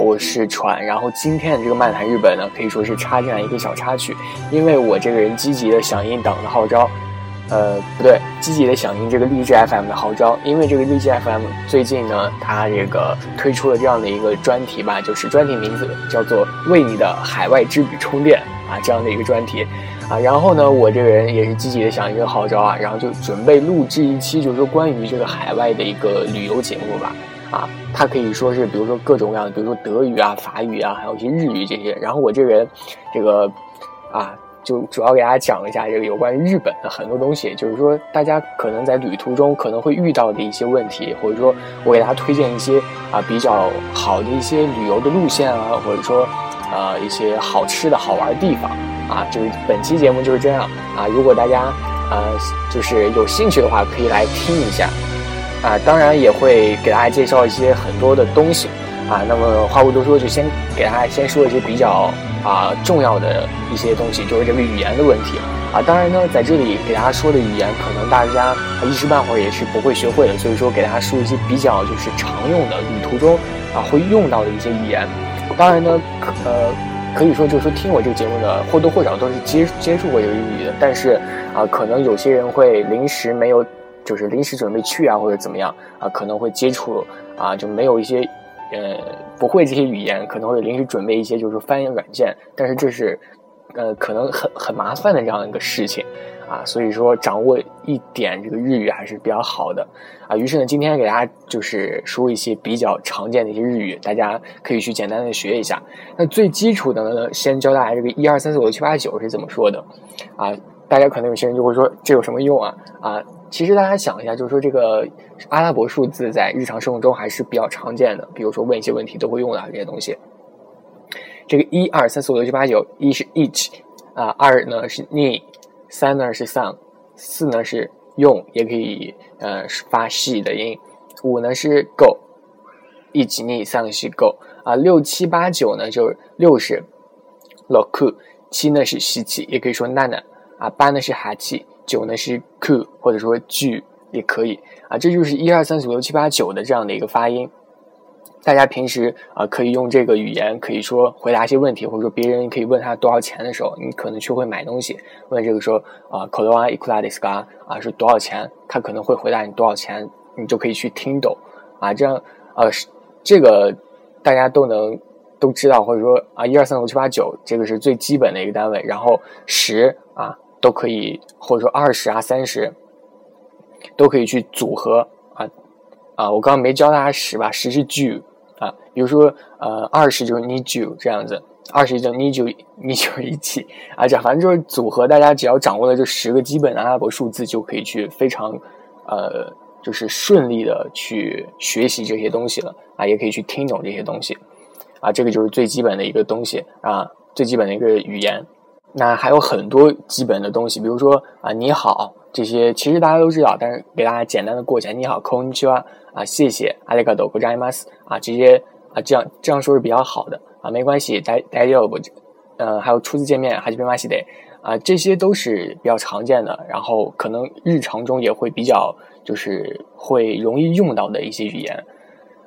我是船。然后今天的这个漫谈日本呢，可以说是插进来一个小插曲，因为我这个人积极的响应党的号召，呃，不对，积极的响应这个励志 FM 的号召。因为这个励志 FM 最近呢，它这个推出了这样的一个专题吧，就是专题名字叫做“为你的海外之旅充电”啊，这样的一个专题啊。然后呢，我这个人也是积极的响应这个号召啊，然后就准备录制一期，就是说关于这个海外的一个旅游节目吧。啊，它可以说是，比如说各种各样的，比如说德语啊、法语啊，还有一些日语这些。然后我这个人，这个啊，就主要给大家讲一下这个有关于日本的很多东西，就是说大家可能在旅途中可能会遇到的一些问题，或者说我给大家推荐一些啊比较好的一些旅游的路线啊，或者说呃一些好吃的好玩的地方啊。就是本期节目就是这样啊，如果大家呃就是有兴趣的话，可以来听一下。啊，当然也会给大家介绍一些很多的东西，啊，那么话不多说，就先给大家先说一些比较啊重要的一些东西，就是这个语言的问题，啊，当然呢，在这里给大家说的语言，可能大家一时半会儿也是不会学会的，所以说给大家说一些比较就是常用的旅途中啊会用到的一些语言，当然呢，呃可以说就是说听我这个节目的或多或少都是接接触过这个语的，但是啊，可能有些人会临时没有。就是临时准备去啊，或者怎么样啊，可能会接触啊，就没有一些，呃，不会这些语言，可能会临时准备一些就是翻译软件，但是这是，呃，可能很很麻烦的这样一个事情啊，所以说掌握一点这个日语还是比较好的啊。于是呢，今天给大家就是说一些比较常见的一些日语，大家可以去简单的学一下。那最基础的呢，先教大家这个一二三四五六七八九是怎么说的啊？大家可能有些人就会说这有什么用啊？啊？其实大家想一下，就是说这个阿拉伯数字在日常生活中还是比较常见的，比如说问一些问题都会用到这些东西。这个一二三四五六七八九，一是 each 啊，二呢是 ni，三呢是 some，四呢是用，也可以呃发 she 的音，五呢是 go，一起 ni 三个是 go 啊，六七八九呢就是六是 loku，七呢是西七，也可以说 nana 啊，八呢是哈七。九呢是 ku 或者说句也可以啊，这就是一二三四五六七八九的这样的一个发音。大家平时啊可以用这个语言，可以说回答一些问题，或者说别人可以问他多少钱的时候，你可能去会买东西，问这个说啊 k o d o a ikura desu ka 啊是多少钱，他可能会回答你多少钱，你就可以去听懂啊，这样呃这个大家都能都知道，或者说啊一二三四五六七八九这个是最基本的一个单位，然后十啊。都可以，或者说二十啊、三十，都可以去组合啊啊！我刚刚没教大家十吧，十是 ju 啊，比如说呃二十就是 need you 这样子，二十就 need you need you 一起啊，这反正就是组合，大家只要掌握了这十个基本的阿拉伯数字，就可以去非常呃就是顺利的去学习这些东西了啊，也可以去听懂这些东西啊，这个就是最基本的一个东西啊，最基本的一个语言。那还有很多基本的东西，比如说啊，你好这些，其实大家都知道，但是给大家简单的过一下。你好空 o 啊，啊，谢谢，阿里嘎多，ございます，啊，这些啊，这样这样说是比较好的啊，没关系，大大家不，呃，还有初次见面，还是没关系的啊，这些都是比较常见的，然后可能日常中也会比较就是会容易用到的一些语言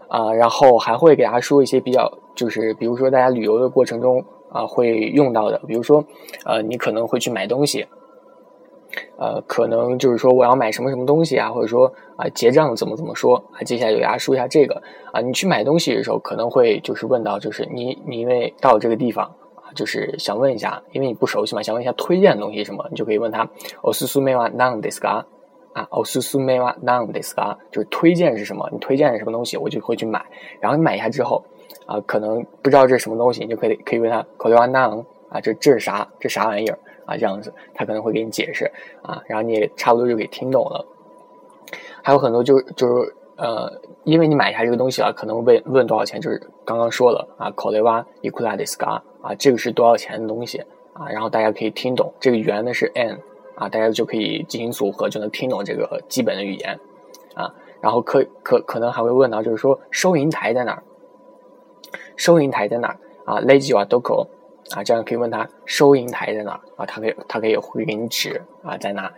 啊，然后还会给大家说一些比较，就是比如说大家旅游的过程中。 啊，会用到的，比如说，呃，你可能会去买东西，呃，可能就是说我要买什么什么东西啊，或者说啊结账怎么怎么说啊，接下来给大家说一下这个啊，你去买东西的时候可能会就是问到，就是你你因为到这个地方啊，就是想问一下，因为你不熟悉嘛，想问一下推荐的东西什么，你就可以问他，おすすめは何ですか？啊，おすすめは何ですか？就是推荐是什么？你推荐是什么东西，我就会去买，然后你买一下之后。 啊，可能不知道这是什么东西，你就可以可以问他口头 o 那啊，这这是啥？这啥玩意儿啊？这样子，他可能会给你解释啊，然后你也差不多就给听懂了。还有很多就就是呃，因为你买下这个东西了，可能问问多少钱，就是刚刚说了啊 k o l e w a ikura desu ka 啊，这个是多少钱的东西啊，然后大家可以听懂，这个元呢是 n 啊，大家就可以进行组合，就能听懂这个基本的语言啊，然后可可可能还会问到，就是说收银台在哪儿？收银台在哪儿啊？leji wa doko 啊，这样可以问他收银台在哪儿啊？他可以他可以会给你指啊在哪，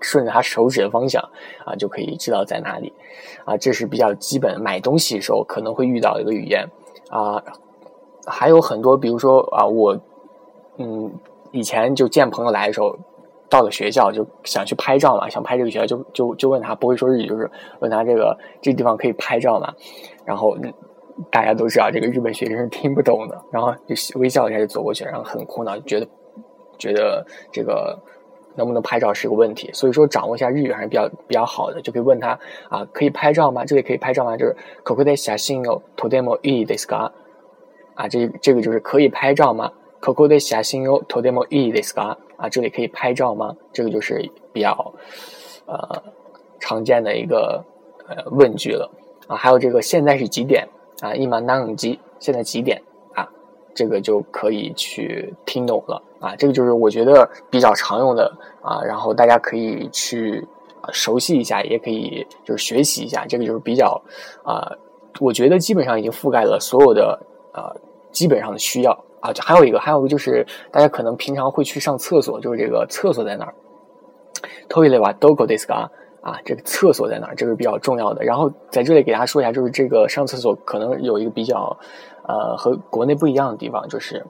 顺着他手指的方向啊就可以知道在哪里啊。这是比较基本买东西的时候可能会遇到一个语言啊，还有很多，比如说啊，我嗯以前就见朋友来的时候，到了学校就想去拍照嘛，想拍这个学校就就就问他不会说日语，就是问他这个这地方可以拍照吗？然后。大家都知道，这个日本学生是听不懂的，然后就微笑一下就走过去，然后很苦恼，觉得觉得这个能不能拍照是个问题。所以说，掌握一下日语还是比较比较好的，就可以问他啊，可以拍照吗？这里可以拍照吗？就是ここで写真をとてもいいですか？啊，这这个就是可以拍照吗？ここで写真をとてもいいですか？啊，这里可以拍照吗？这个就是比较呃常见的一个呃问句了啊。还有这个现在是几点？ 啊，一马南机现在几点啊？这个就可以去听懂了啊。这个就是我觉得比较常用的啊，然后大家可以去熟悉一下，也可以就是学习一下。这个就是比较啊，我觉得基本上已经覆盖了所有的呃基本上的需要啊。还有一个，还有一个就是大家可能平常会去上厕所，就是这个厕所在哪儿？Toilet wa doko desu ka？啊，这个厕所在哪儿？这个比较重要的。然后在这里给大家说一下，就是这个上厕所可能有一个比较，呃，和国内不一样的地方，就是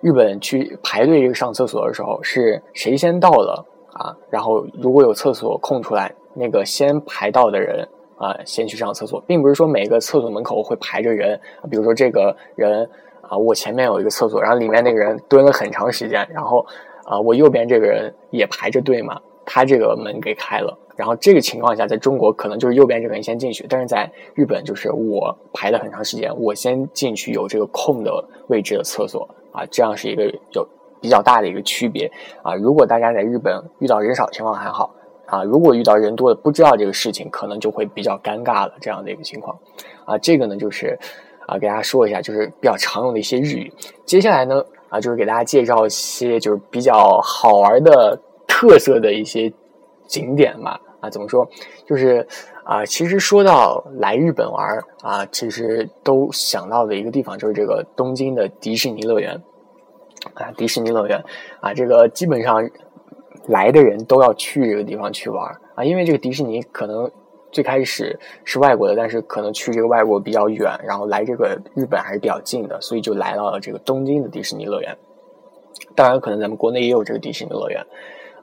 日本去排队这个上厕所的时候，是谁先到了啊？然后如果有厕所空出来，那个先排到的人啊，先去上厕所，并不是说每个厕所门口会排着人。比如说这个人啊，我前面有一个厕所，然后里面那个人蹲了很长时间，然后啊，我右边这个人也排着队嘛。他这个门给开了，然后这个情况下，在中国可能就是右边这个人先进去，但是在日本就是我排了很长时间，我先进去有这个空的位置的厕所啊，这样是一个有比较大的一个区别啊。如果大家在日本遇到人少情况还好啊，如果遇到人多的不知道这个事情，可能就会比较尴尬了这样的一个情况啊。这个呢就是啊，给大家说一下，就是比较常用的一些日语。接下来呢啊，就是给大家介绍一些就是比较好玩的。特色的一些景点吧，啊，怎么说？就是啊，其实说到来日本玩啊，其实都想到的一个地方就是这个东京的迪士尼乐园啊，迪士尼乐园啊，这个基本上来的人都要去这个地方去玩啊，因为这个迪士尼可能最开始是外国的，但是可能去这个外国比较远，然后来这个日本还是比较近的，所以就来到了这个东京的迪士尼乐园。当然，可能咱们国内也有这个迪士尼乐园。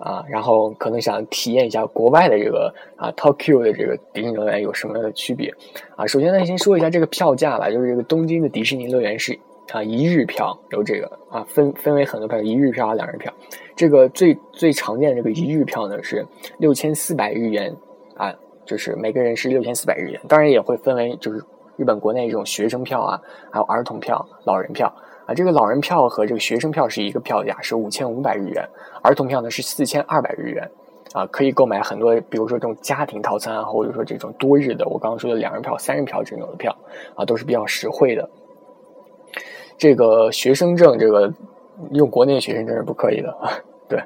啊，然后可能想体验一下国外的这个啊，Tokyo 的这个迪士尼乐园有什么样的区别啊？首先呢，先说一下这个票价吧，就是这个东京的迪士尼乐园是啊一日票，有这个啊分分为很多票，一日票、两日票。这个最最常见的这个一日票呢是六千四百日元啊，就是每个人是六千四百日元。当然也会分为就是日本国内这种学生票啊，还有儿童票、老人票。啊，这个老人票和这个学生票是一个票价，是五千五百日元；儿童票呢是四千二百日元。啊，可以购买很多，比如说这种家庭套餐啊，或者说这种多日的，我刚刚说的两人票、三人票这种的票，啊，都是比较实惠的。这个学生证，这个用国内学生证是不可以的啊。对，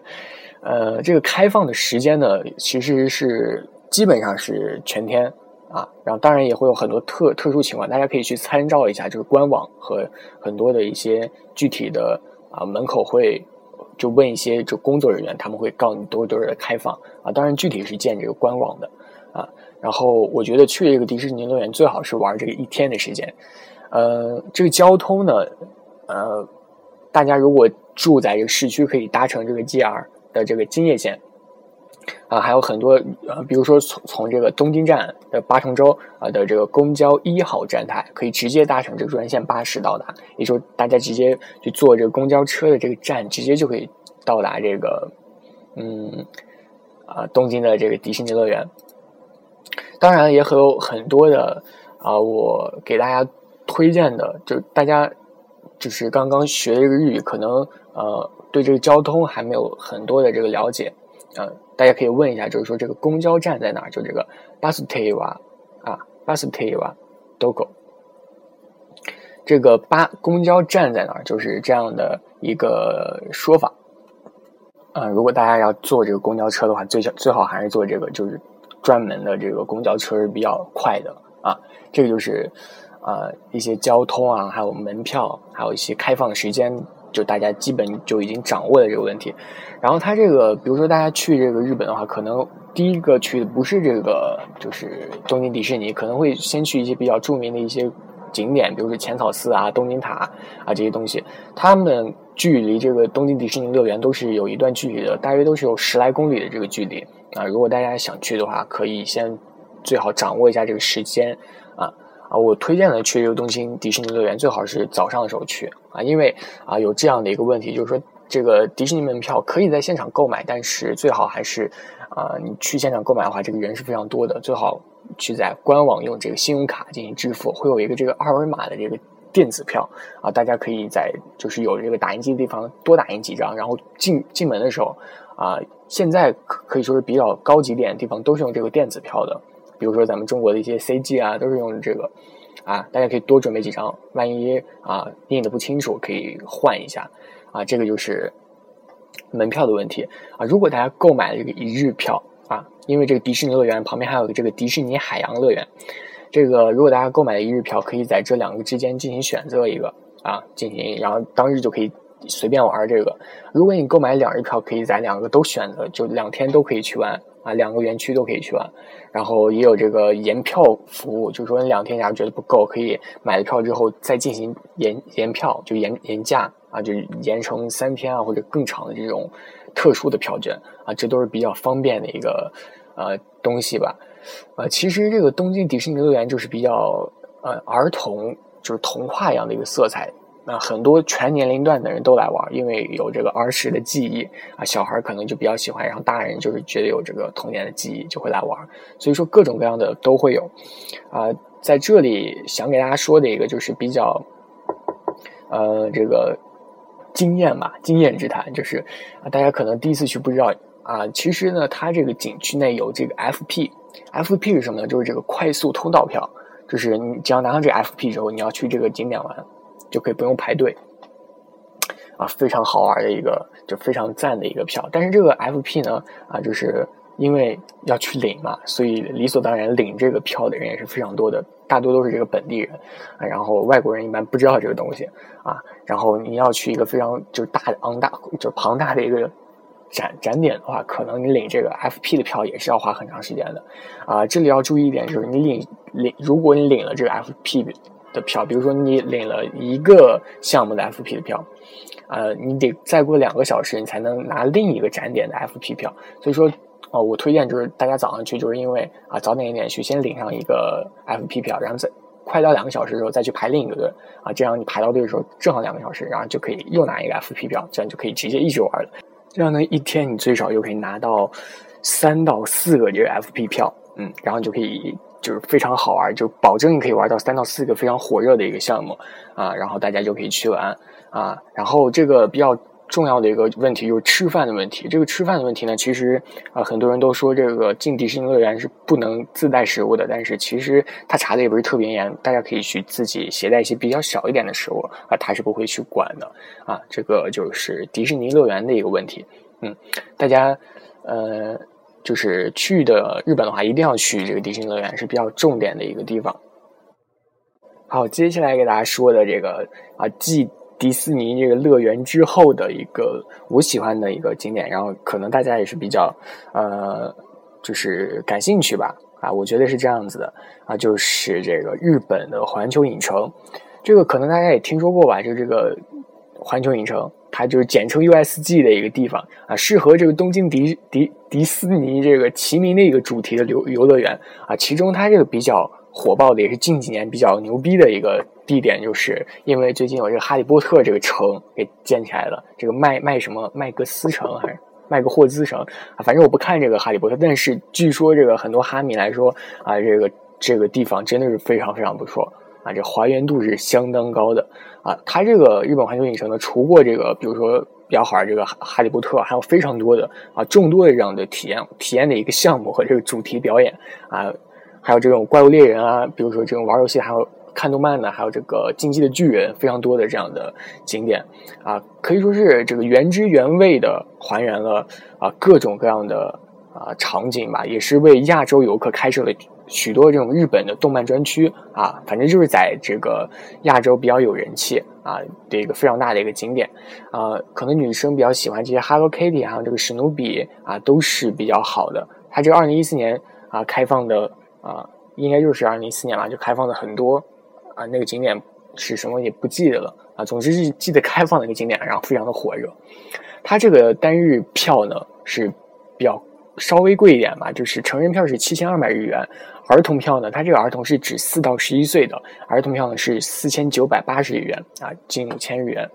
呃，这个开放的时间呢，其实是基本上是全天。啊，然后当然也会有很多特特殊情况，大家可以去参照一下，就是官网和很多的一些具体的啊门口会就问一些这工作人员，他们会告你多多少开放啊。当然具体是建这个官网的啊。然后我觉得去这个迪士尼乐园最好是玩这个一天的时间。呃，这个交通呢，呃，大家如果住在这个市区，可以搭乘这个 JR 的这个京叶线。啊，还有很多呃，比如说从从这个东京站的八重洲啊的这个公交一号站台，可以直接搭乘这个专线巴士到达，也就是大家直接去坐这个公交车的这个站，直接就可以到达这个嗯啊东京的这个迪士尼乐园。当然也很有很多的啊，我给大家推荐的，就大家就是刚刚学这个日语，可能呃对这个交通还没有很多的这个了解。啊，大家可以问一下，就是说这个公交站在哪？就这个巴斯特瓦啊，巴斯特瓦多狗。这个巴公交站在哪？就是这样的一个说法。啊，如果大家要坐这个公交车的话，最最好还是坐这个就是专门的这个公交车是比较快的啊。这个就是啊一些交通啊，还有门票，还有一些开放的时间。就大家基本就已经掌握了这个问题，然后它这个，比如说大家去这个日本的话，可能第一个去的不是这个，就是东京迪士尼，可能会先去一些比较著名的一些景点，比如说浅草寺啊、东京塔啊这些东西，他们距离这个东京迪士尼乐园都是有一段距离的，大约都是有十来公里的这个距离啊。如果大家想去的话，可以先最好掌握一下这个时间啊。啊，我推荐的去这个东京迪士尼乐园最好是早上的时候去啊，因为啊有这样的一个问题，就是说这个迪士尼门票可以在现场购买，但是最好还是啊你去现场购买的话，这个人是非常多的，最好去在官网用这个信用卡进行支付，会有一个这个二维码的这个电子票啊，大家可以在就是有这个打印机的地方多打印几张，然后进进门的时候啊，现在可可以说是比较高级点的地方都是用这个电子票的。比如说咱们中国的一些 CG 啊，都是用这个，啊，大家可以多准备几张，万一啊印的不清楚，可以换一下，啊，这个就是门票的问题啊。如果大家购买这个一日票啊，因为这个迪士尼乐园旁边还有个这个迪士尼海洋乐园，这个如果大家购买了一日票，可以在这两个之间进行选择一个啊，进行，然后当日就可以随便玩这个。如果你购买两日票，可以在两个都选择，就两天都可以去玩。啊，两个园区都可以去玩，然后也有这个延票服务，就是说你两天假如觉得不够，可以买了票之后再进行延延票，就延延价啊，就延成三天啊或者更长的这种特殊的票券啊，这都是比较方便的一个呃东西吧。呃，其实这个东京迪士尼乐园就是比较呃儿童，就是童话一样的一个色彩。那很多全年龄段的人都来玩，因为有这个儿时的记忆啊，小孩可能就比较喜欢，然后大人就是觉得有这个童年的记忆就会来玩，所以说各种各样的都会有。啊，在这里想给大家说的一个就是比较，呃，这个经验吧，经验之谈，就是啊，大家可能第一次去不知道啊，其实呢，它这个景区内有这个 FP，FP 是什么呢？就是这个快速通道票，就是你只要拿上这个 FP 之后，你要去这个景点玩。就可以不用排队，啊，非常好玩的一个，就非常赞的一个票。但是这个 FP 呢，啊，就是因为要去领嘛，所以理所当然领这个票的人也是非常多的，大多都是这个本地人，啊，然后外国人一般不知道这个东西，啊，然后你要去一个非常就是大的昂大就是庞大的一个展展点的话，可能你领这个 FP 的票也是要花很长时间的，啊，这里要注意一点就是你领领，如果你领了这个 FP。的票，比如说你领了一个项目的 FP 的票，呃，你得再过两个小时，你才能拿另一个展点的 FP 票。所以说，哦，我推荐就是大家早上去，就是因为啊，早点一点去，先领上一个 FP 票，然后再快到两个小时的时候再去排另一个队啊，这样你排到队的时候正好两个小时，然后就可以又拿一个 FP 票，这样就可以直接一直玩了。这样呢，一天你最少又可以拿到三到四个这个 FP 票，嗯，然后你就可以。就是非常好玩，就保证你可以玩到三到四个非常火热的一个项目啊，然后大家就可以去玩啊。然后这个比较重要的一个问题就是吃饭的问题。这个吃饭的问题呢，其实啊很多人都说这个进迪士尼乐园是不能自带食物的，但是其实他查的也不是特别严，大家可以去自己携带一些比较小一点的食物啊，他是不会去管的啊。这个就是迪士尼乐园的一个问题。嗯，大家呃。就是去的日本的话，一定要去这个迪士尼乐园，是比较重点的一个地方。好，接下来给大家说的这个啊，继迪士尼这个乐园之后的一个我喜欢的一个景点，然后可能大家也是比较呃，就是感兴趣吧啊，我觉得是这样子的啊，就是这个日本的环球影城，这个可能大家也听说过吧，就这个环球影城。它就是简称 USG 的一个地方啊，适合这个东京迪迪迪斯尼这个齐名的一个主题的游游乐园啊。其中它这个比较火爆的，也是近几年比较牛逼的一个地点，就是因为最近有这个哈利波特这个城给建起来了，这个麦麦什么麦格斯城还是麦格霍兹城啊？反正我不看这个哈利波特，但是据说这个很多哈迷来说啊，这个这个地方真的是非常非常不错。啊，这还原度是相当高的啊！它这个日本环球影城呢，除过这个，比如说比较好玩这个《哈利波特》，还有非常多的啊众多的这样的体验体验的一个项目和这个主题表演啊，还有这种怪物猎人啊，比如说这种玩游戏，还有看动漫的，还有这个进击的巨人，非常多的这样的景点啊，可以说是这个原汁原味的还原了啊各种各样的啊场景吧，也是为亚洲游客开设了。许多这种日本的动漫专区啊，反正就是在这个亚洲比较有人气啊的一个非常大的一个景点啊，可能女生比较喜欢这些 Hello Kitty 还有这个史努比啊，都是比较好的。它这个二零一四年啊开放的啊，应该就是二零一四年吧，就开放的很多啊，那个景点是什么也不记得了啊，总之是记得开放的一个景点，然后非常的火热。它这个单日票呢是比较稍微贵一点吧，就是成人票是七千二百日元。儿童票呢？它这个儿童是指四到十一岁的儿童票呢是四千九百八十日元啊，近五千日元。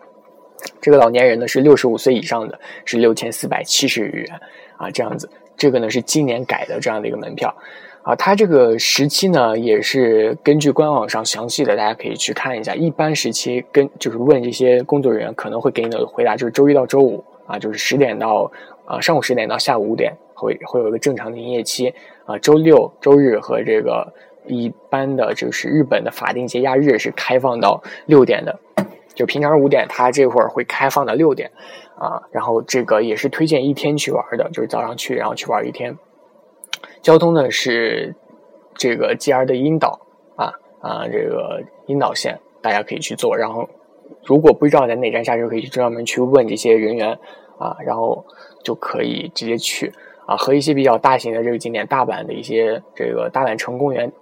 这个老年人呢是六十五岁以上的，是六千四百七十日元啊，这样子。这个呢是今年改的这样的一个门票啊，它这个时期呢也是根据官网上详细的，大家可以去看一下。一般时期跟就是问这些工作人员可能会给你的回答就是周一到周五啊，就是十点到啊上午十点到下午五点会会有一个正常的营业期。啊，周六、周日和这个一般的就是日本的法定节假日是开放到六点的，就平常五点，它这会儿会开放到六点，啊，然后这个也是推荐一天去玩的，就是早上去，然后去玩一天。交通呢是这个 JR 的樱岛啊啊，这个樱岛线大家可以去坐，然后如果不知道在哪站下车，可以去专门去问这些人员啊，然后就可以直接去。啊，和一些比较大型的这个景点，大阪的一些这个大阪城公园、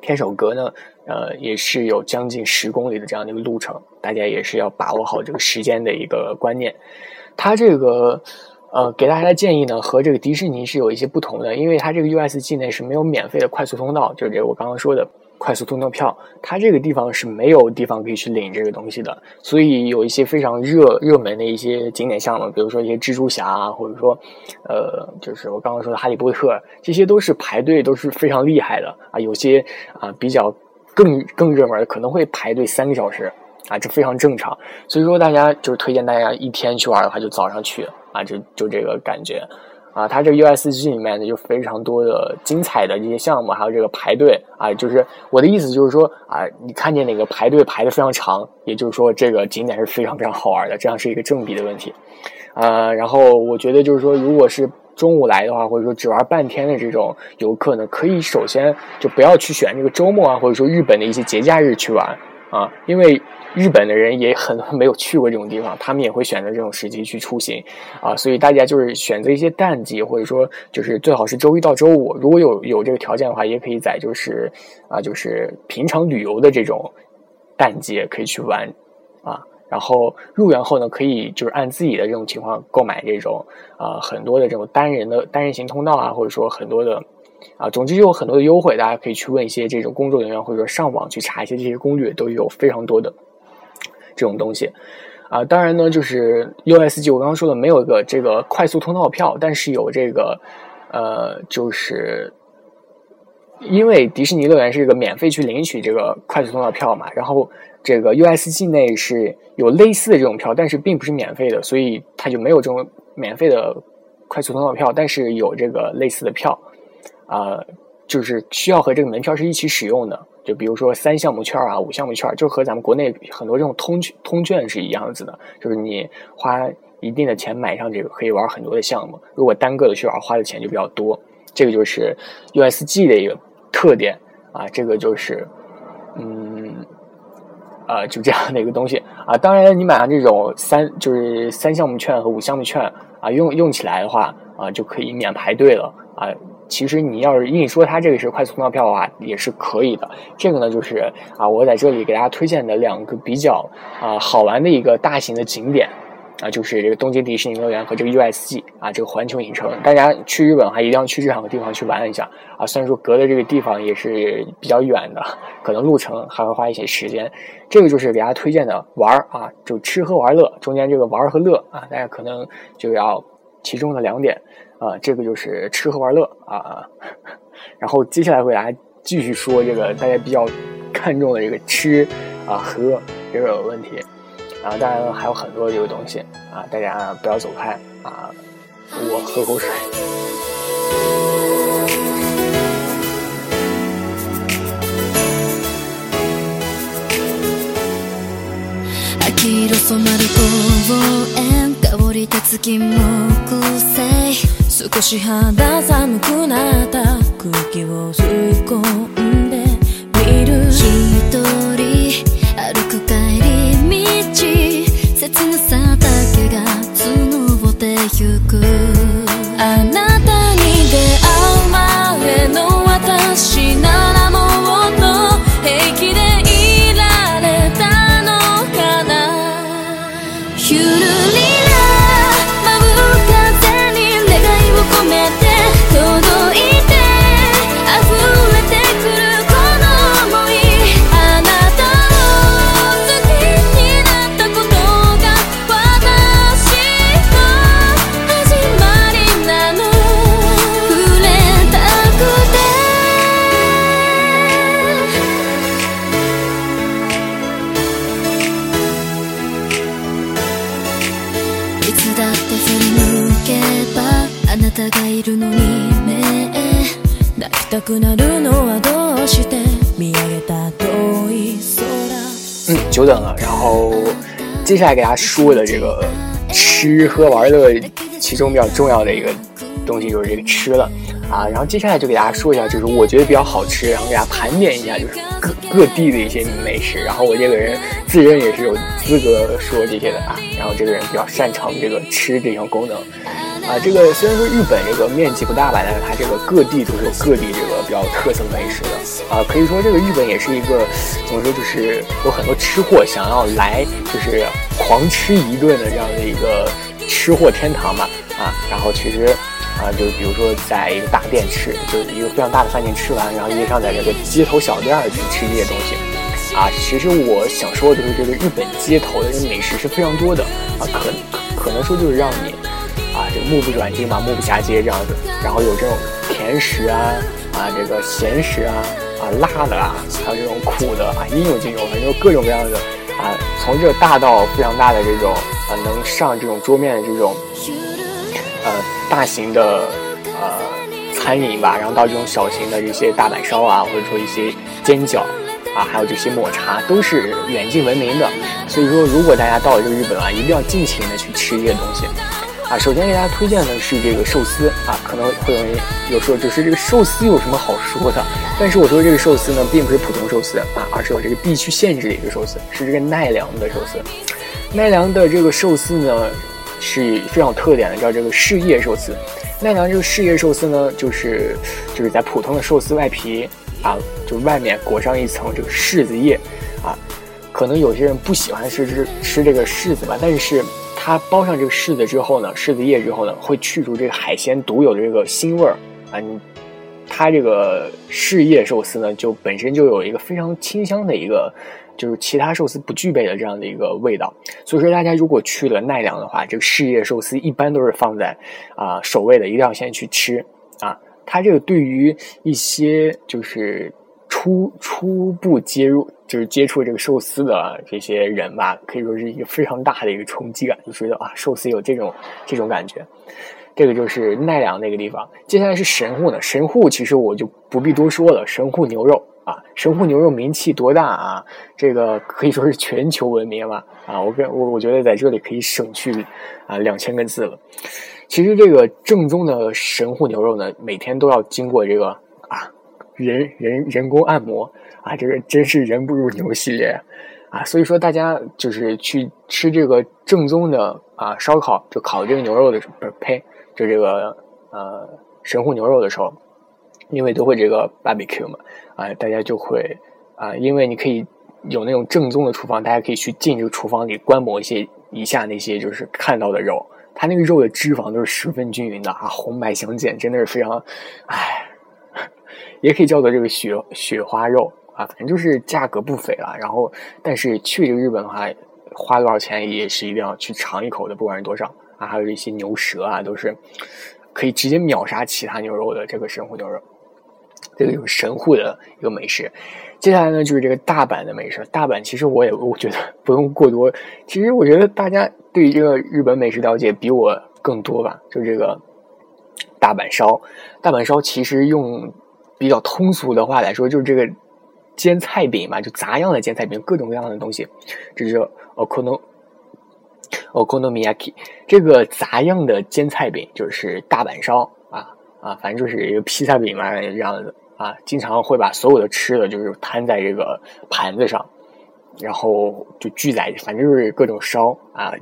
天守阁呢，呃，也是有将近十公里的这样的一个路程，大家也是要把握好这个时间的一个观念。它这个呃，给大家的建议呢，和这个迪士尼是有一些不同的，因为它这个 USG 内是没有免费的快速通道，就是这个我刚刚说的。快速通道票，它这个地方是没有地方可以去领这个东西的，所以有一些非常热热门的一些景点项目，比如说一些蜘蛛侠啊，或者说，呃，就是我刚刚说的哈利波特，这些都是排队都是非常厉害的啊。有些啊比较更更热门的，可能会排队三个小时啊，这非常正常。所以说大家就是推荐大家一天去玩的话，就早上去啊，就就这个感觉。啊，它这个 USG 里面呢，就非常多的精彩的这些项目，还有这个排队啊，就是我的意思就是说啊，你看见哪个排队排的非常长，也就是说这个景点是非常非常好玩的，这样是一个正比的问题。呃，然后我觉得就是说，如果是中午来的话，或者说只玩半天的这种游客呢，可以首先就不要去选这个周末啊，或者说日本的一些节假日去玩啊，因为。日本的人也很没有去过这种地方，他们也会选择这种时机去出行，啊，所以大家就是选择一些淡季，或者说就是最好是周一到周五，如果有有这个条件的话，也可以在就是啊，就是平常旅游的这种淡季可以去玩，啊，然后入园后呢，可以就是按自己的这种情况购买这种啊很多的这种单人的单人行通道啊，或者说很多的。啊，总之有很多的优惠，大家可以去问一些这种工作人员，或者说上网去查一些这些攻略，都有非常多的这种东西。啊，当然呢，就是 USG 我刚刚说的没有一个这个快速通道票，但是有这个呃，就是因为迪士尼乐园是一个免费去领取这个快速通道票嘛，然后这个 USG 内是有类似的这种票，但是并不是免费的，所以它就没有这种免费的快速通道票，但是有这个类似的票。啊，就是需要和这个门票是一起使用的，就比如说三项目券啊、五项目券，就和咱们国内很多这种通通券是一样子的，就是你花一定的钱买上这个，可以玩很多的项目。如果单个的去玩，花的钱就比较多。这个就是 USG 的一个特点啊，这个就是嗯，啊，就这样的一个东西啊。当然，你买上这种三就是三项目券和五项目券啊，用用起来的话啊，就可以免排队了啊。其实你要是硬说它这个是快速通道票的话，也是可以的。这个呢，就是啊，我在这里给大家推荐的两个比较啊好玩的一个大型的景点啊，就是这个东京迪士尼乐园和这个 USG 啊，这个环球影城。大家去日本的话，一定要去这两个地方去玩一下啊。虽然说隔的这个地方也是比较远的，可能路程还会花一些时间。这个就是给大家推荐的玩啊，就吃喝玩乐中间这个玩和乐啊，大家可能就要其中的两点。啊，这个就是吃喝玩乐啊，然后接下来会来继续说这个大家比较看重的这个吃啊喝这个问题 然后当然还有很多这个东西啊，大家不要走开啊，我喝口水。色染まる公園香り立つ金木犀 少し肌寒くなった空気を吸い込んで見る。一人歩く帰り道。切なさだけが募ってゆく。久等了。然后接下来给大家说的这个吃喝玩乐，其中比较重要的一个东西就是这个吃了啊。然后接下来就给大家说一下，就是我觉得比较好吃，然后给大家盘点一下，就是各各地的一些美食。然后我这个人自认也是有资格说这些的啊。然后这个人比较擅长这个吃这项功能。啊，这个虽然说日本这个面积不大吧，但是它这个各地都是有各地这个比较特色美食的。啊，可以说这个日本也是一个怎么说，就是有很多吃货想要来就是狂吃一顿的这样的一个吃货天堂嘛。啊，然后其实啊，就是比如说在一个大店吃，就是一个非常大的饭店吃完，然后约上在这个街头小店去吃这些东西。啊，其实我想说的就是这个日本街头的美食是非常多的。啊，可可能说就是让你。啊，这个目不转睛嘛，目不暇接这样子，然后有这种甜食啊，啊，这个咸食啊，啊，辣的啊，还有这种苦的啊，应有尽有，反正各种各样的啊，从这大到非常大的这种啊，能上这种桌面的这种呃大型的呃餐饮吧，然后到这种小型的这些大阪烧啊，或者说一些煎饺啊，还有这些抹茶，都是远近闻名的。所以说，如果大家到了这个日本啊，一定要尽情的去吃这些东西。啊，首先给大家推荐的是这个寿司啊，可能会有人有说，就是这个寿司有什么好说的？但是我说这个寿司呢，并不是普通寿司啊，而是有这个地区限制的一个寿司，是这个奈良的寿司。奈良的这个寿司呢，是非常有特点的，叫这个柿叶寿司。奈良这个柿叶寿司呢，就是就是在普通的寿司外皮啊，就外面裹上一层这个柿子叶啊，可能有些人不喜欢吃吃吃这个柿子吧，但是。它包上这个柿子之后呢，柿子叶之后呢，会去除这个海鲜独有的这个腥味儿啊。它这个柿叶寿司呢，就本身就有一个非常清香的一个，就是其他寿司不具备的这样的一个味道。所以说，大家如果去了奈良的话，这个柿叶寿司一般都是放在啊首位的，一定要先去吃啊。它这个对于一些就是初初步接入。就是接触这个寿司的这些人吧，可以说是一个非常大的一个冲击感，就觉得啊，寿司有这种这种感觉。这个就是奈良那个地方。接下来是神户呢，神户其实我就不必多说了，神户牛肉啊，神户牛肉名气多大啊？这个可以说是全球闻名吧啊！我跟我我觉得在这里可以省去啊两千个字了。其实这个正宗的神户牛肉呢，每天都要经过这个人人人工按摩。啊，这个真是人不如牛系列啊！所以说，大家就是去吃这个正宗的啊烧烤，就烤这个牛肉的时候，不是呸，就这个呃神户牛肉的时候，因为都会这个 barbecue 嘛，啊，大家就会啊，因为你可以有那种正宗的厨房，大家可以去进这个厨房里观摩一些以下那些就是看到的肉，它那个肉的脂肪都是十分均匀的啊，红白相间，真的是非常，唉，也可以叫做这个雪雪花肉。啊，反正就是价格不菲了。然后，但是去这个日本的话，花多少钱也是一定要去尝一口的，不管是多少啊。还有一些牛舌啊，都是可以直接秒杀其他牛肉的这个神户牛肉。这个有神户的一个美食。接下来呢，就是这个大阪的美食。大阪其实我也我觉得不用过多。其实我觉得大家对这个日本美食了解比我更多吧。就这个大阪烧，大阪烧其实用比较通俗的话来说，就是这个煎菜饼嘛，就杂样的煎菜饼，各种各样的东西。这是 okono okonomiyaki，这个杂样的煎菜饼就是大阪烧啊啊，反正就是一个披萨饼嘛这样子。啊，经常会把所有的吃的，就是摊在这个盘子上，然后就聚在，反正就是各种烧啊。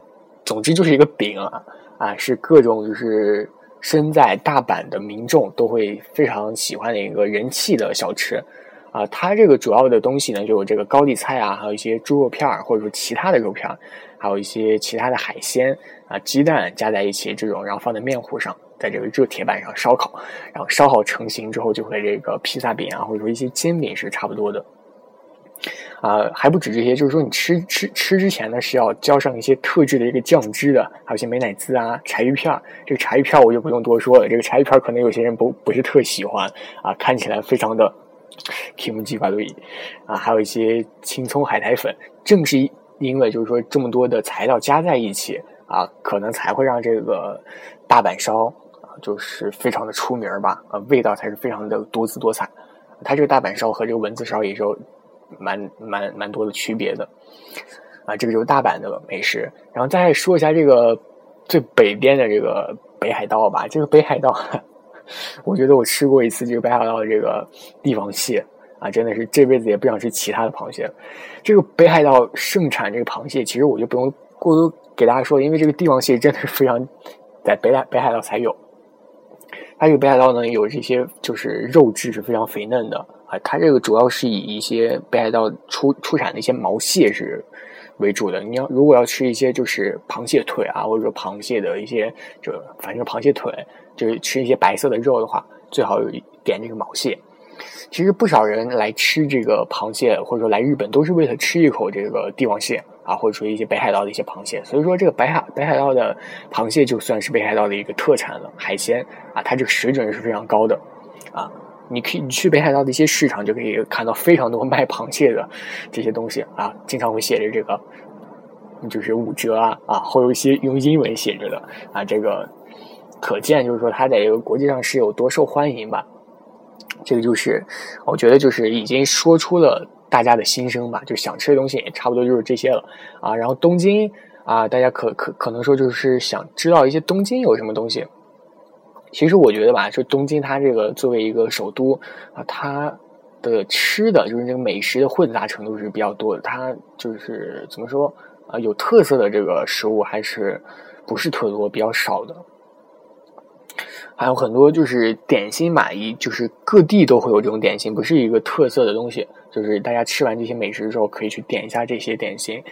总之就是一个饼啊，啊，是各种就是身在大阪的民众都会非常喜欢的一个人气的小吃啊。它这个主要的东西呢，就有这个高丽菜啊，还有一些猪肉片儿，或者说其他的肉片儿，还有一些其他的海鲜啊，鸡蛋加在一起这种，然后放在面糊上。在这个热铁板上烧烤，然后烧好成型之后，就和这个披萨饼啊，或者说一些煎饼是差不多的。啊，还不止这些，就是说你吃吃吃之前呢，是要浇上一些特制的一个酱汁的，还有一些美乃滋啊、柴鱼片儿这个柴鱼片儿我就不用多说了，这个柴鱼片儿可能有些人不不是特喜欢啊，看起来非常的 kimchi 巴瑞啊，还有一些青葱海苔粉。正是因为就是说这么多的材料加在一起啊，可能才会让这个大阪烧啊。就是非常的出名吧，啊，味道才是非常的多姿多彩。它这个大阪烧和这个文字烧也就蛮蛮蛮多的区别的啊。这个就是大阪的美食，然后再说一下这个最北边的这个北海道吧。这个北海道，我觉得我吃过一次这个北海道的这个帝王蟹啊，真的是这辈子也不想吃其他的螃蟹了。这个北海道盛产这个螃蟹，其实我就不用过多给大家说了，因为这个帝王蟹真的是非常在北海北海道才有。它这个北海道呢，有这些就是肉质是非常肥嫩的它这个主要是以一些北海道出出产的一些毛蟹是为主的。你要如果要吃一些就是螃蟹腿啊，或者说螃蟹的一些就反正螃蟹腿，就是吃一些白色的肉的话，最好有一点这个毛蟹。其实不少人来吃这个螃蟹，或者说来日本都是为了吃一口这个帝王蟹。啊，或者说一些北海道的一些螃蟹，所以说这个北海北海道的螃蟹就算是北海道的一个特产了，海鲜啊，它这个水准是非常高的啊。你可以你去北海道的一些市场就可以看到非常多卖螃蟹的这些东西啊，经常会写着这个就是五折啊啊，会有一些用英文写着的啊，这个可见就是说它在这个国际上是有多受欢迎吧。这个就是我觉得就是已经说出了。大家的心声吧，就想吃的东西也差不多就是这些了啊。然后东京啊，大家可可可能说就是想知道一些东京有什么东西。其实我觉得吧，就东京它这个作为一个首都啊，它的吃的就是这个美食的混杂程度是比较多的。它就是怎么说啊，有特色的这个食物还是不是特多，比较少的。还有很多就是点心嘛，一就是各地都会有这种点心，不是一个特色的东西。就是大家吃完这些美食之后，可以去点一下这些点心，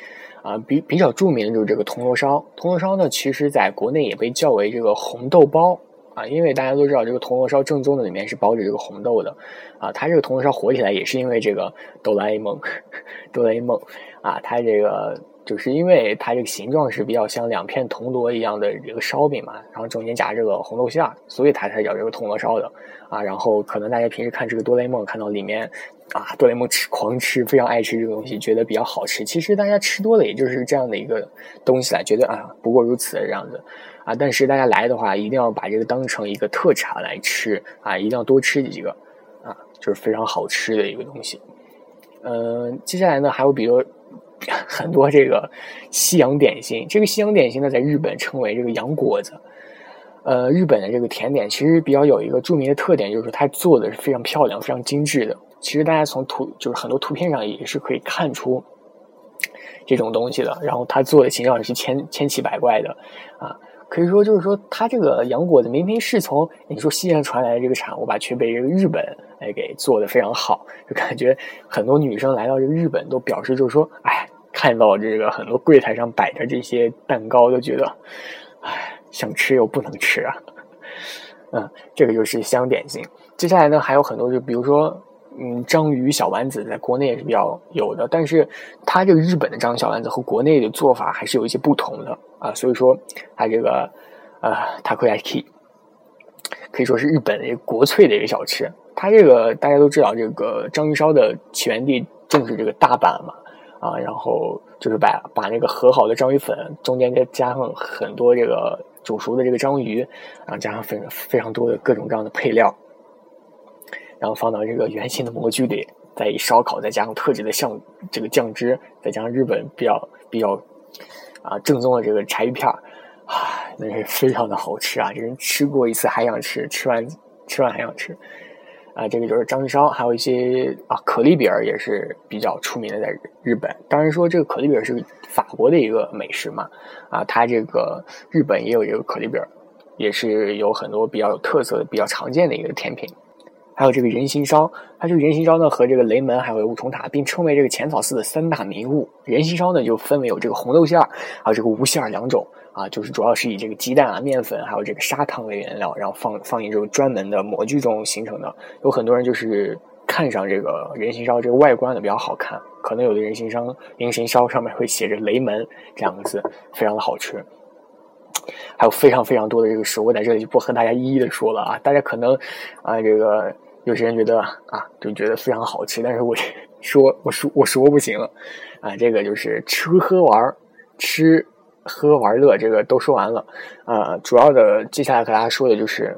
啊，比比较著名的就是这个铜锣烧。铜锣烧呢，其实在国内也被叫为这个红豆包啊，因为大家都知道这个铜锣烧正宗的里面是包着这个红豆的啊。它这个铜锣烧火起来也是因为这个哆啦 A 梦，哆啦 A 梦啊，它这个。就是因为它这个形状是比较像两片铜锣一样的这个烧饼嘛，然后中间夹这个红豆馅儿，所以它才叫这个铜锣烧的啊。然后可能大家平时看这个哆啦 A 梦，看到里面啊，哆啦 A 梦吃狂吃，非常爱吃这个东西，觉得比较好吃。其实大家吃多了也就是这样的一个东西了，觉得啊不过如此这样子啊。但是大家来的话，一定要把这个当成一个特产来吃啊，一定要多吃几个啊，就是非常好吃的一个东西。嗯，接下来呢还有比如。很多这个西洋点心，这个西洋点心呢，在日本称为这个洋果子。呃，日本的这个甜点其实比较有一个著名的特点，就是它做的是非常漂亮、非常精致的。其实大家从图，就是很多图片上也是可以看出这种东西的。然后它做的形状是千千奇百怪的啊。可以说，就是说，它这个洋果子明明是从你说西洋传来的这个产物吧，却被这个日本哎给做的非常好，就感觉很多女生来到这个日本都表示就是说，哎，看到这个很多柜台上摆着这些蛋糕，都觉得，哎，想吃又不能吃啊。嗯，这个就是香点心。接下来呢，还有很多，就比如说。嗯，章鱼小丸子在国内也是比较有的，但是它这个日本的章鱼小丸子和国内的做法还是有一些不同的啊，所以说它这个呃 takoyaki 可以说是日本的一个国粹的一个小吃。它这个大家都知道，这个章鱼烧的起源地正是这个大阪嘛，啊，然后就是把把那个和好的章鱼粉中间再加上很多这个煮熟的这个章鱼，然后加上非非常多的各种各样的配料，然后放到这个圆形的模具里，再以烧烤，再加上特制的酱这个酱汁，再加上日本比较比较啊正宗的这个柴鱼片儿，啊，那是非常的好吃啊！这人吃过一次还想吃，吃完吃完还想吃。啊，这个就是章鱼烧，还有一些啊，可丽饼也是比较出名的，在日本。当然说这个可丽饼是法国的一个美食嘛，啊，它这个日本也有一个可丽饼，也是有很多比较有特色的、比较常见的一个甜品。还有这个人形烧，它这个人形烧呢和这个雷门还有五重塔并称为这个浅草寺的三大名物。人形烧呢就分为有这个红豆馅儿，还有这个无馅儿两种。啊，就是主要是以这个鸡蛋啊、面粉还有这个砂糖为原料，然后放放进这个专门的模具中形成的。有很多人就是看上这个人形烧这个外观的比较好看，可能有的人形烧人形烧上面会写着“雷门”这两个字，非常的好吃。还有非常非常多的这个食物，在这里就不和大家一一的说了啊。大家可能啊，这个有些人觉得啊，就觉得非常好吃，但是我 说我说我说不行了啊。这个就是吃喝玩吃。喝玩乐这个都说完了，呃，主要的接下来和大家说的就是，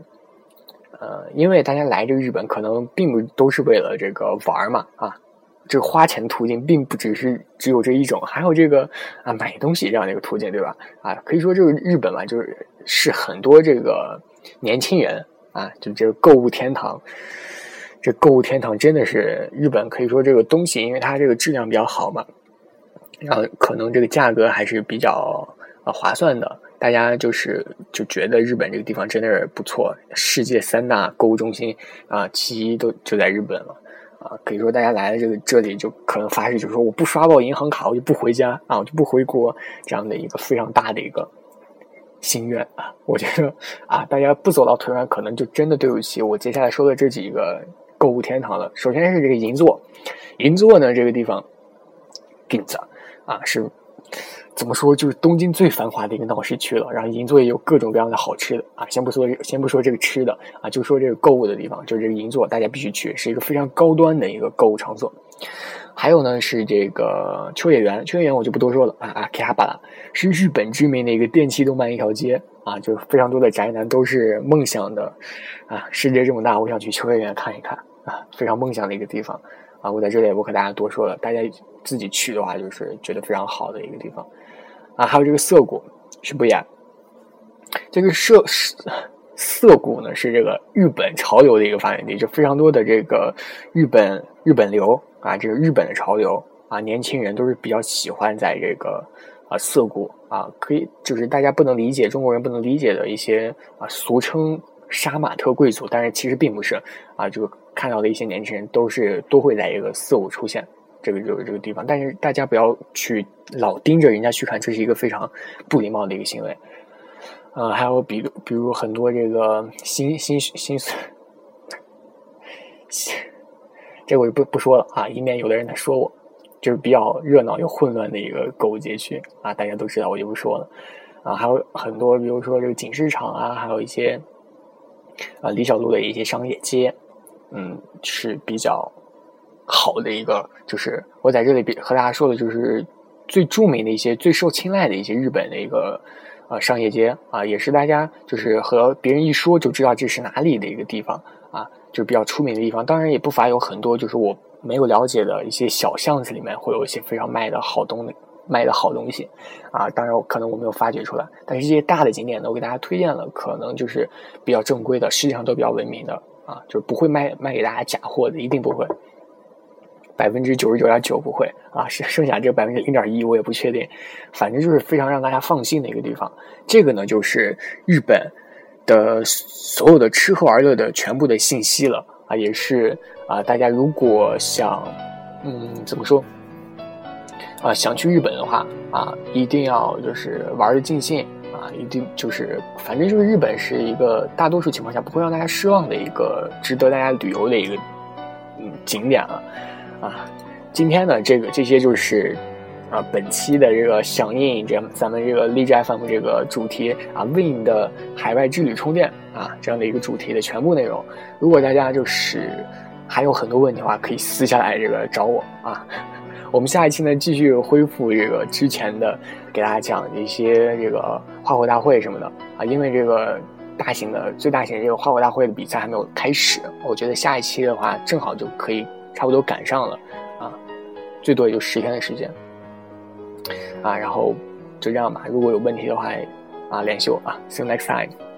呃，因为大家来这个日本可能并不都是为了这个玩嘛，啊，这个花钱途径并不只是只有这一种，还有这个啊买东西这样的一个途径，对吧？啊，可以说这个日本嘛，就是是很多这个年轻人啊，就这个购物天堂，这购物天堂真的是日本可以说这个东西，因为它这个质量比较好嘛。然后可能这个价格还是比较啊划算的，大家就是就觉得日本这个地方真的是不错，世界三大购物中心啊，其一都就在日本了啊，可以说大家来了这个这里就可能发誓，就是说我不刷爆银行卡，我就不回家啊，我就不回国这样的一个非常大的一个心愿啊，我觉得啊，大家不走到腿软，可能就真的对不起我接下来说的这几个购物天堂了。首先是这个银座，银座呢这个地方，金子。啊，是怎么说？就是东京最繁华的一个闹市区了。然后银座也有各种各样的好吃的啊。先不说，先不说这个吃的啊，就说这个购物的地方，就是这个银座，大家必须去，是一个非常高端的一个购物场所。还有呢，是这个秋叶原，秋叶原我就不多说了啊。啊，K 哈巴拉是日本知名的一个电器动漫一条街啊，就是非常多的宅男都是梦想的啊。世界这么大，我想去秋叶原看一看啊，非常梦想的一个地方。啊，我在这里也不和大家多说了，大家自己去的话，就是觉得非常好的一个地方。啊，还有这个涩谷是不一样。这个涩涩谷呢，是这个日本潮流的一个发源地，就非常多的这个日本日本流啊，这个日本的潮流啊，年轻人都是比较喜欢在这个啊涩谷啊，可以就是大家不能理解中国人不能理解的一些啊，俗称杀马特贵族，但是其实并不是啊，这个。看到的一些年轻人都是都会在一个四五出现这个这个这个地方，但是大家不要去老盯着人家去看，这是一个非常不礼貌的一个行为。呃，还有比如比如很多这个新新新，这我就不不说了啊，以免有的人来说我，就是比较热闹又混乱的一个购物街区啊，大家都知道，我就不说了啊。还有很多，比如说这个锦市场啊，还有一些啊李小璐的一些商业街。嗯，是比较好的一个，就是我在这里比和大家说的，就是最著名的一些、最受青睐的一些日本的一个呃商业街啊，也是大家就是和别人一说就知道这是哪里的一个地方啊，就是比较出名的地方。当然也不乏有很多就是我没有了解的一些小巷子里面会有一些非常卖的好东卖的好东西啊。当然我可能我没有发掘出来，但是这些大的景点呢，我给大家推荐了，可能就是比较正规的，世界上都比较文明的。啊，就是不会卖卖给大家假货的，一定不会，百分之九十九点九不会啊，剩剩下这百分之零点一我也不确定，反正就是非常让大家放心的一个地方。这个呢，就是日本的所有的吃喝玩乐的全部的信息了啊，也是啊，大家如果想嗯怎么说啊，想去日本的话啊，一定要就是玩的尽兴。啊，一定就是，反正就是日本是一个大多数情况下不会让大家失望的一个值得大家旅游的一个嗯景点了，啊，今天呢这个这些就是啊，本期的这个响应这咱们这个荔枝 FM 这个主题啊，Win 的海外之旅充电啊这样的一个主题的全部内容。如果大家就是还有很多问题的话，可以私下来这个找我啊。我们下一期呢，继续恢复这个之前的，给大家讲一些这个花火大会什么的啊。因为这个大型的、最大型这个花火大会的比赛还没有开始，我觉得下一期的话，正好就可以差不多赶上了啊，最多也就十天的时间啊。然后就这样吧，如果有问题的话啊，联系我啊。See you next time.